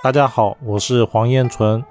大家好，我是黄彦纯。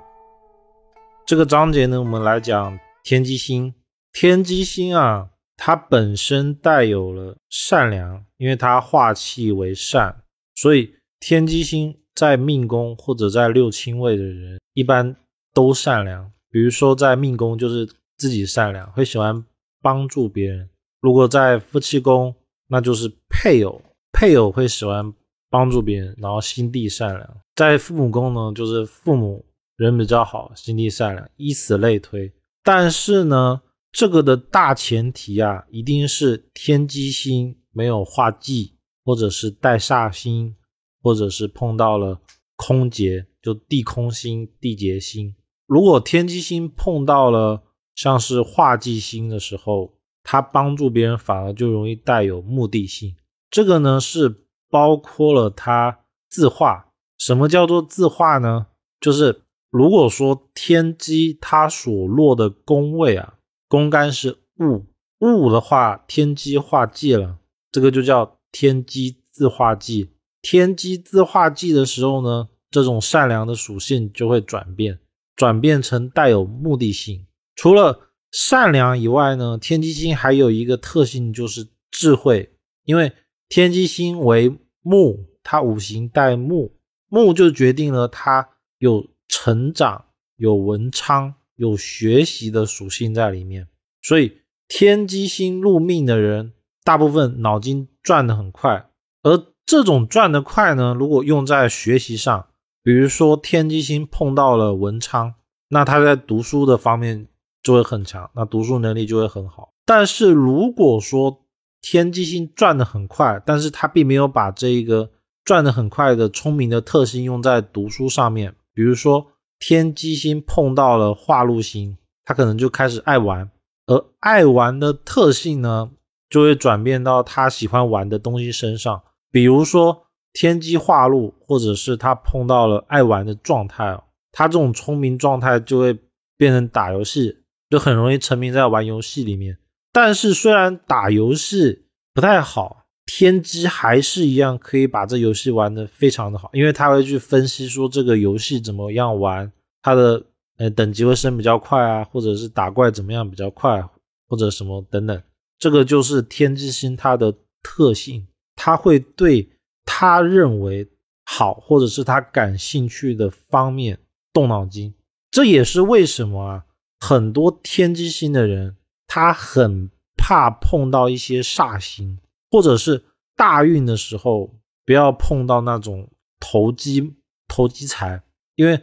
这个章节呢，我们来讲天机星。天机星啊，它本身带有了善良，因为它化气为善，所以天机星在命宫或者在六亲位的人，一般都善良。比如说在命宫就是自己善良，会喜欢帮助别人；如果在夫妻宫，那就是配偶，配偶会喜欢。帮助别人，然后心地善良。在父母宫呢，就是父母人比较好，心地善良，以此类推。但是呢，这个的大前提啊，一定是天机星没有化忌，或者是带煞星，或者是碰到了空劫，就地空星、地劫星。如果天机星碰到了像是化忌星的时候，他帮助别人反而就容易带有目的性。这个呢是。包括了它自化，什么叫做自化呢？就是如果说天机它所落的宫位啊，宫干是戊，戊的话，天机化忌了，这个就叫天机自化忌。天机自化忌的时候呢，这种善良的属性就会转变，转变成带有目的性。除了善良以外呢，天机星还有一个特性就是智慧，因为。天机星为木，它五行带木，木就决定了它有成长、有文昌、有学习的属性在里面。所以天机星入命的人，大部分脑筋转得很快。而这种转得快呢，如果用在学习上，比如说天机星碰到了文昌，那他在读书的方面就会很强，那读书能力就会很好。但是如果说，天机星转的很快，但是他并没有把这一个转的很快的聪明的特性用在读书上面。比如说，天机星碰到了化禄星，他可能就开始爱玩，而爱玩的特性呢，就会转变到他喜欢玩的东西身上。比如说，天机化禄，或者是他碰到了爱玩的状态哦，他这种聪明状态就会变成打游戏，就很容易沉迷在玩游戏里面。但是虽然打游戏不太好，天机还是一样可以把这游戏玩的非常的好，因为他会去分析说这个游戏怎么样玩，它的呃等级会升比较快啊，或者是打怪怎么样比较快，或者什么等等，这个就是天机星它的特性，他会对他认为好或者是他感兴趣的方面动脑筋，这也是为什么啊很多天机星的人。他很怕碰到一些煞星，或者是大运的时候，不要碰到那种投机投机财，因为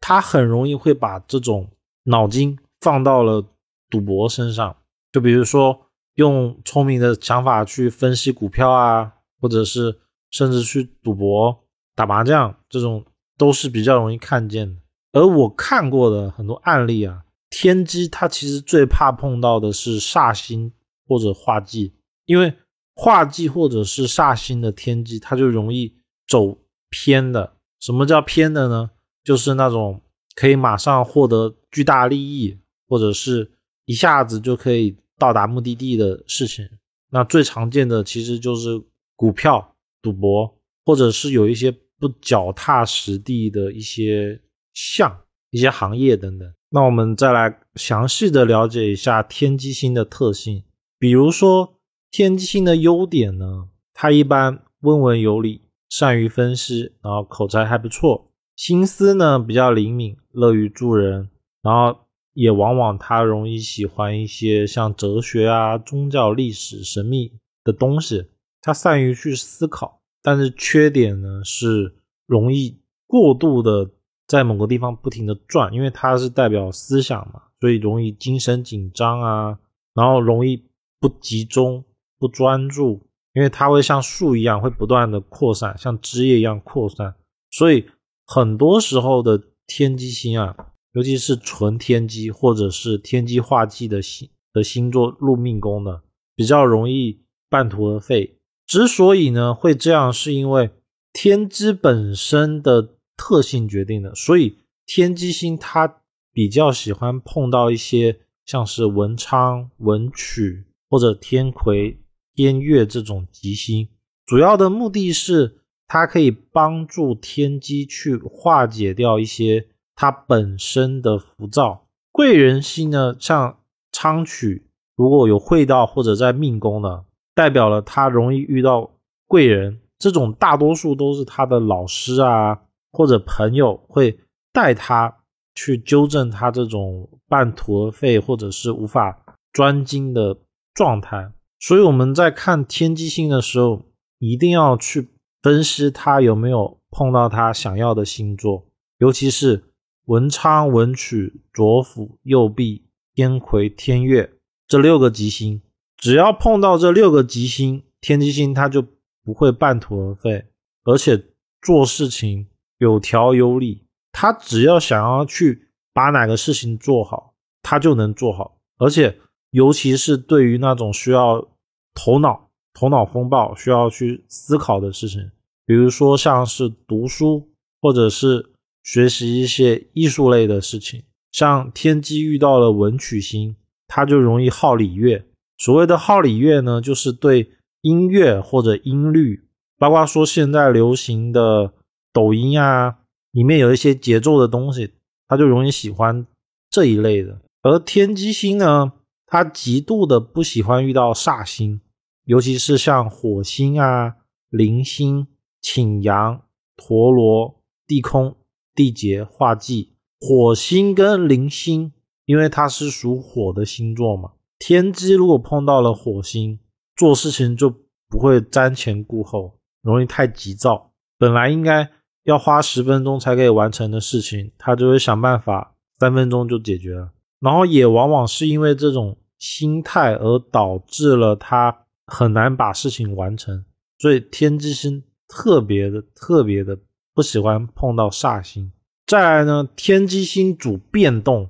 他很容易会把这种脑筋放到了赌博身上。就比如说用聪明的想法去分析股票啊，或者是甚至去赌博、打麻将，这种都是比较容易看见的。而我看过的很多案例啊。天机它其实最怕碰到的是煞星或者化忌，因为化忌或者是煞星的天机，它就容易走偏的。什么叫偏的呢？就是那种可以马上获得巨大利益，或者是一下子就可以到达目的地的事情。那最常见的其实就是股票、赌博，或者是有一些不脚踏实地的一些项、一些行业等等。那我们再来详细的了解一下天机星的特性，比如说天机星的优点呢，它一般温文有礼，善于分析，然后口才还不错，心思呢比较灵敏，乐于助人，然后也往往他容易喜欢一些像哲学啊、宗教、历史、神秘的东西，他善于去思考，但是缺点呢是容易过度的。在某个地方不停的转，因为它是代表思想嘛，所以容易精神紧张啊，然后容易不集中、不专注，因为它会像树一样，会不断的扩散，像枝叶一样扩散。所以很多时候的天机星啊，尤其是纯天机或者是天机化忌的星的星座入命宫的，比较容易半途而废。之所以呢会这样，是因为天机本身的。特性决定的，所以天机星它比较喜欢碰到一些像是文昌、文曲或者天魁、天月这种吉星，主要的目的是它可以帮助天机去化解掉一些它本身的浮躁。贵人星呢，像昌曲，如果有会到或者在命宫的，代表了他容易遇到贵人。这种大多数都是他的老师啊，或者朋友会带他去纠正他这种半途而废或者是无法专精的状态。所以我们在看天机星的时候，一定要去分析他有没有碰到他想要的星座，尤其是文昌、文曲、左辅、右弼、天魁、天月这六个吉星，只要碰到这六个吉星，天机星他就。不会半途而废，而且做事情有条有理。他只要想要去把哪个事情做好，他就能做好。而且，尤其是对于那种需要头脑、头脑风暴、需要去思考的事情，比如说像是读书，或者是学习一些艺术类的事情。像天机遇到了文曲星，他就容易好礼乐。所谓的好礼乐呢，就是对。音乐或者音律，包括说现在流行的抖音啊，里面有一些节奏的东西，他就容易喜欢这一类的。而天机星呢，他极度的不喜欢遇到煞星，尤其是像火星啊、铃星、请阳、陀螺、地空、地劫、化忌。火星跟铃星，因为它是属火的星座嘛，天机如果碰到了火星。做事情就不会瞻前顾后，容易太急躁。本来应该要花十分钟才可以完成的事情，他就会想办法三分钟就解决了。然后也往往是因为这种心态而导致了他很难把事情完成。所以天机星特别的特别的不喜欢碰到煞星。再来呢，天机星主变动，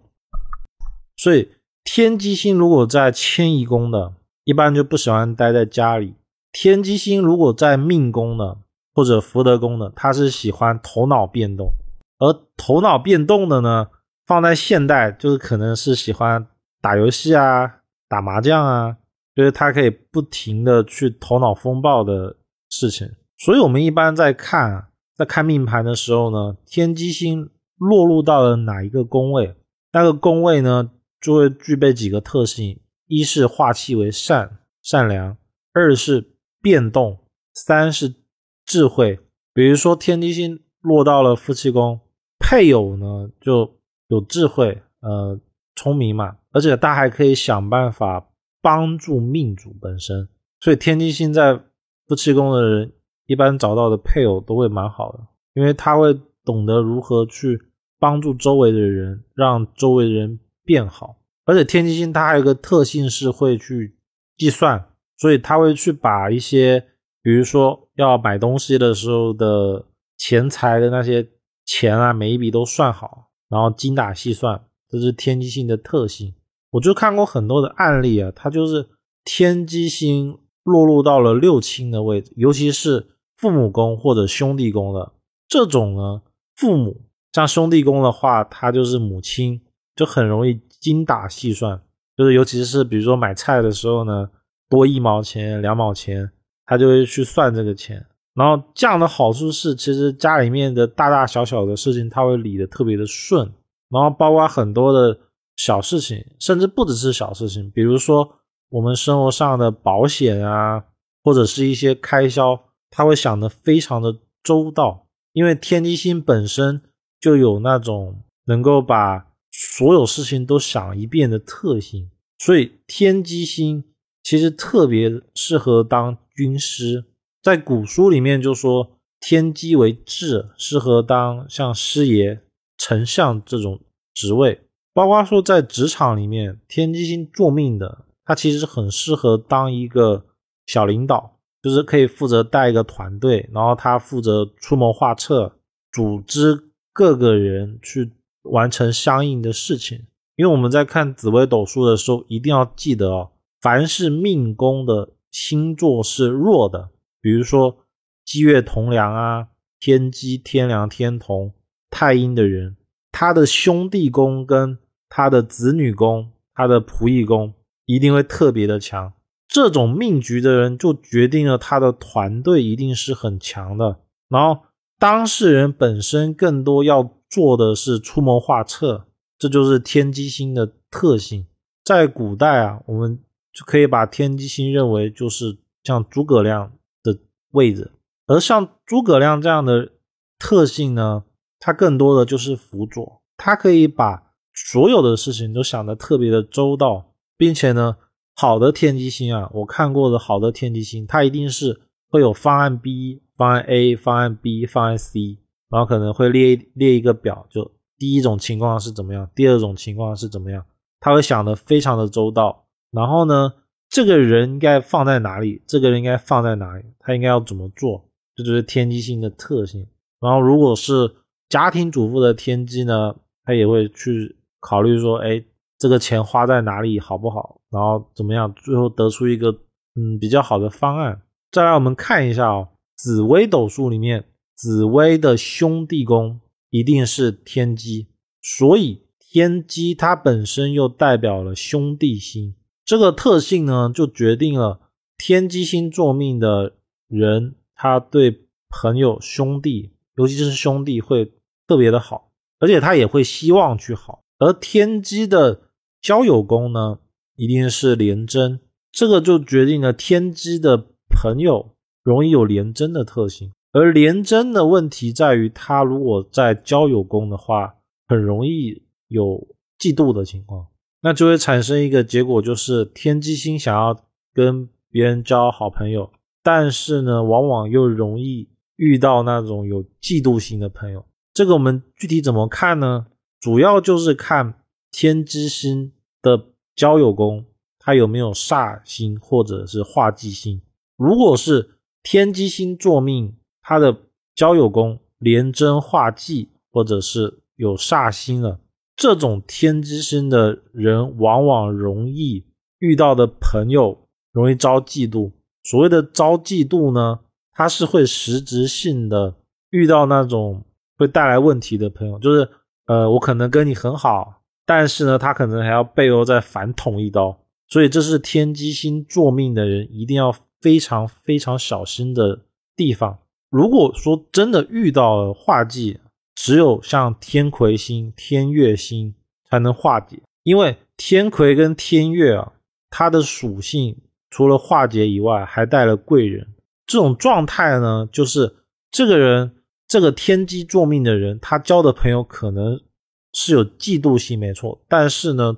所以天机星如果在迁移宫的。一般就不喜欢待在家里。天机星如果在命宫的，或者福德宫的，他是喜欢头脑变动。而头脑变动的呢，放在现代就是可能是喜欢打游戏啊、打麻将啊，就是他可以不停的去头脑风暴的事情。所以，我们一般在看在看命盘的时候呢，天机星落入到了哪一个宫位，那个宫位呢，就会具备几个特性。一是化气为善善良，二是变动，三是智慧。比如说天机星落到了夫妻宫，配偶呢就有智慧，呃，聪明嘛，而且他还可以想办法帮助命主本身。所以天机星在夫妻宫的人，一般找到的配偶都会蛮好的，因为他会懂得如何去帮助周围的人，让周围的人变好。而且天机星它还有个特性是会去计算，所以他会去把一些，比如说要买东西的时候的钱财的那些钱啊，每一笔都算好，然后精打细算，这是天机星的特性。我就看过很多的案例啊，它就是天机星落入到了六亲的位置，尤其是父母宫或者兄弟宫的这种呢，父母像兄弟宫的话，它就是母亲就很容易。精打细算，就是尤其是比如说买菜的时候呢，多一毛钱、两毛钱，他就会去算这个钱。然后这样的好处是，其实家里面的大大小小的事情，他会理得特别的顺。然后包括很多的小事情，甚至不只是小事情，比如说我们生活上的保险啊，或者是一些开销，他会想得非常的周到。因为天机星本身就有那种能够把。所有事情都想一遍的特性，所以天机星其实特别适合当军师。在古书里面就说天机为智，适合当像师爷、丞相这种职位。包括说在职场里面，天机星做命的，他其实很适合当一个小领导，就是可以负责带一个团队，然后他负责出谋划策，组织各个人去。完成相应的事情，因为我们在看紫微斗数的时候，一定要记得哦，凡是命宫的星座是弱的，比如说积月同梁啊、天机、天梁、天同、太阴的人，他的兄弟宫跟他的子女宫、他的仆役宫一定会特别的强。这种命局的人，就决定了他的团队一定是很强的。然后当事人本身更多要做的是出谋划策，这就是天机星的特性。在古代啊，我们就可以把天机星认为就是像诸葛亮位置，而像诸葛亮这样的特性呢，他更多的就是辅佐，他可以把所有的事情都想得特别的周到，并且呢。好的天机星啊，我看过的好的天机星，它一定是会有方案 B、方案 A、方案 B、方案 C，然后可能会列列一个表，就第一种情况是怎么样，第二种情况是怎么样，他会想的非常的周到。然后呢，这个人应该放在哪里？这个人应该放在哪里？他应该要怎么做？这就是天机星的特性。然后如果是家庭主妇的天机呢，他也会去考虑说，哎。这个钱花在哪里好不好？然后怎么样？最后得出一个嗯比较好的方案。再来，我们看一下哦，紫微斗数里面，紫微的兄弟宫一定是天机，所以天机它本身又代表了兄弟星。这个特性呢，就决定了天机星座命的人，他对朋友、兄弟，尤其是兄弟会特别的好，而且他也会希望去好。而天机的交友宫呢，一定是廉贞，这个就决定了天机的朋友容易有廉贞的特性。而廉贞的问题在于，他如果在交友宫的话，很容易有嫉妒的情况，那就会产生一个结果，就是天机星想要跟别人交好朋友，但是呢，往往又容易遇到那种有嫉妒心的朋友。这个我们具体怎么看呢？主要就是看天机星。的交友宫，它有没有煞星或者是化忌星？如果是天机星坐命，它的交友宫连贞化忌，或者是有煞星了，这种天机星的人，往往容易遇到的朋友容易遭嫉妒。所谓的遭嫉妒呢，他是会实质性的遇到那种会带来问题的朋友，就是呃，我可能跟你很好。但是呢，他可能还要背后再反捅一刀，所以这是天机星坐命的人一定要非常非常小心的地方。如果说真的遇到了化忌，只有像天魁星、天月星才能化解，因为天魁跟天月啊，它的属性除了化解以外，还带了贵人。这种状态呢，就是这个人这个天机坐命的人，他交的朋友可能。是有嫉妒心，没错，但是呢，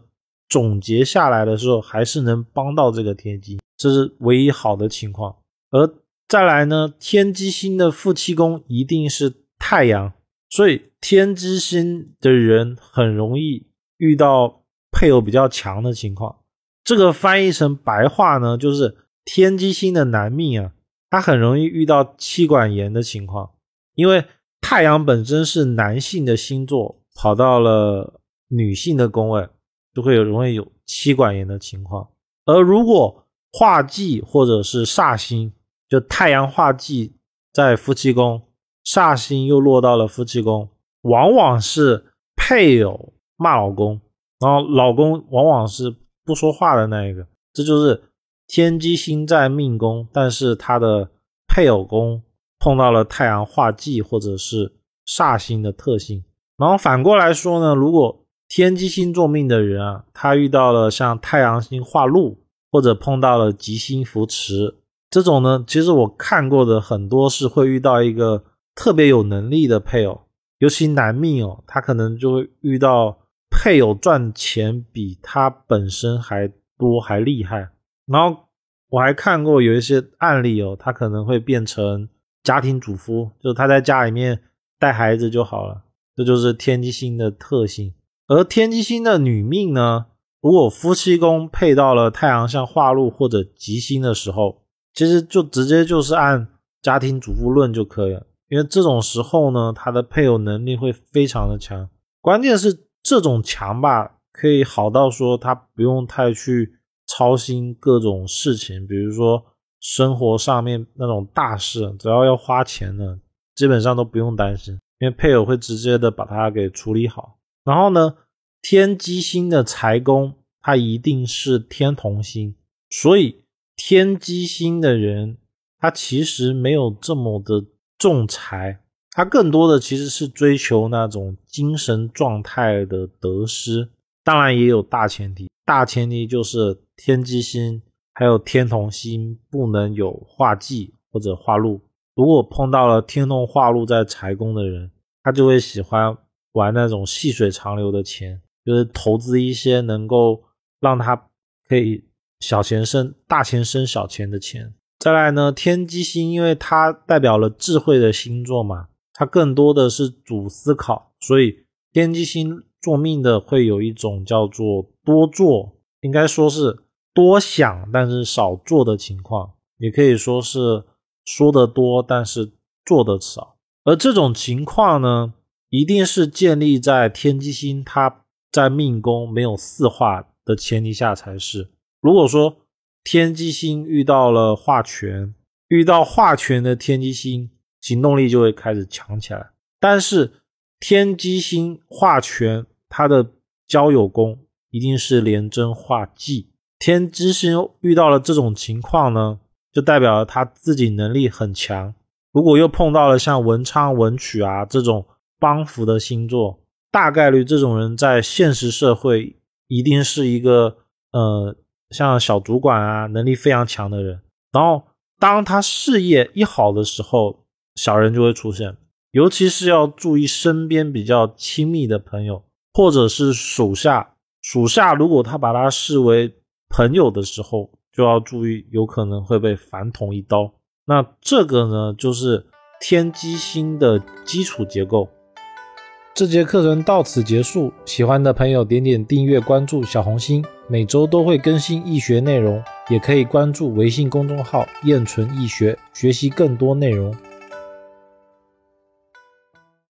总结下来的时候还是能帮到这个天机，这是唯一好的情况。而再来呢，天机星的夫妻宫一定是太阳，所以天机星的人很容易遇到配偶比较强的情况。这个翻译成白话呢，就是天机星的男命啊，他很容易遇到妻管严的情况，因为太阳本身是男性的星座。跑到了女性的宫位，就会有容易有妻管严的情况。而如果化忌或者是煞星，就太阳化忌在夫妻宫，煞星又落到了夫妻宫，往往是配偶骂老公，然后老公往往是不说话的那一个。这就是天机星在命宫，但是他的配偶宫碰到了太阳化忌或者是煞星的特性。然后反过来说呢，如果天机星座命的人啊，他遇到了像太阳星化禄，或者碰到了吉星扶持这种呢，其实我看过的很多是会遇到一个特别有能力的配偶，尤其男命哦，他可能就会遇到配偶赚钱比他本身还多还厉害。然后我还看过有一些案例哦，他可能会变成家庭主妇，就是他在家里面带孩子就好了。这就是天机星的特性，而天机星的女命呢，如果夫妻宫配到了太阳像化禄或者吉星的时候，其实就直接就是按家庭主妇论就可以了，因为这种时候呢，他的配偶能力会非常的强，关键是这种强吧，可以好到说他不用太去操心各种事情，比如说生活上面那种大事，只要要花钱的，基本上都不用担心。因为配偶会直接的把它给处理好，然后呢，天机星的财宫它一定是天同星，所以天机星的人他其实没有这么的重财，他更多的其实是追求那种精神状态的得失。当然也有大前提，大前提就是天机星还有天同星不能有化忌或者化禄。如果碰到了天同化禄在财宫的人，他就会喜欢玩那种细水长流的钱，就是投资一些能够让他可以小钱生大钱生小钱的钱。再来呢，天机星因为它代表了智慧的星座嘛，它更多的是主思考，所以天机星做命的会有一种叫做多做，应该说是多想但是少做的情况，也可以说是说的多但是做的少。而这种情况呢，一定是建立在天机星它在命宫没有四化的前提下才是。如果说天机星遇到了化权，遇到化权的天机星，行动力就会开始强起来。但是天机星化权，它的交友宫一定是廉贞化忌。天机星遇到了这种情况呢，就代表了他自己能力很强。如果又碰到了像文昌、文曲啊这种帮扶的星座，大概率这种人在现实社会一定是一个呃。像小主管啊，能力非常强的人，然后当他事业一好的时候，小人就会出现。尤其是要注意身边比较亲密的朋友，或者是属下。属下如果他把他视为朋友的时候，就要注意，有可能会被反捅一刀。那这个呢，就是天机星的基础结构。这节课程到此结束，喜欢的朋友点点订阅、关注小红心。每周都会更新易学内容，也可以关注微信公众号“燕纯易学”，学习更多内容。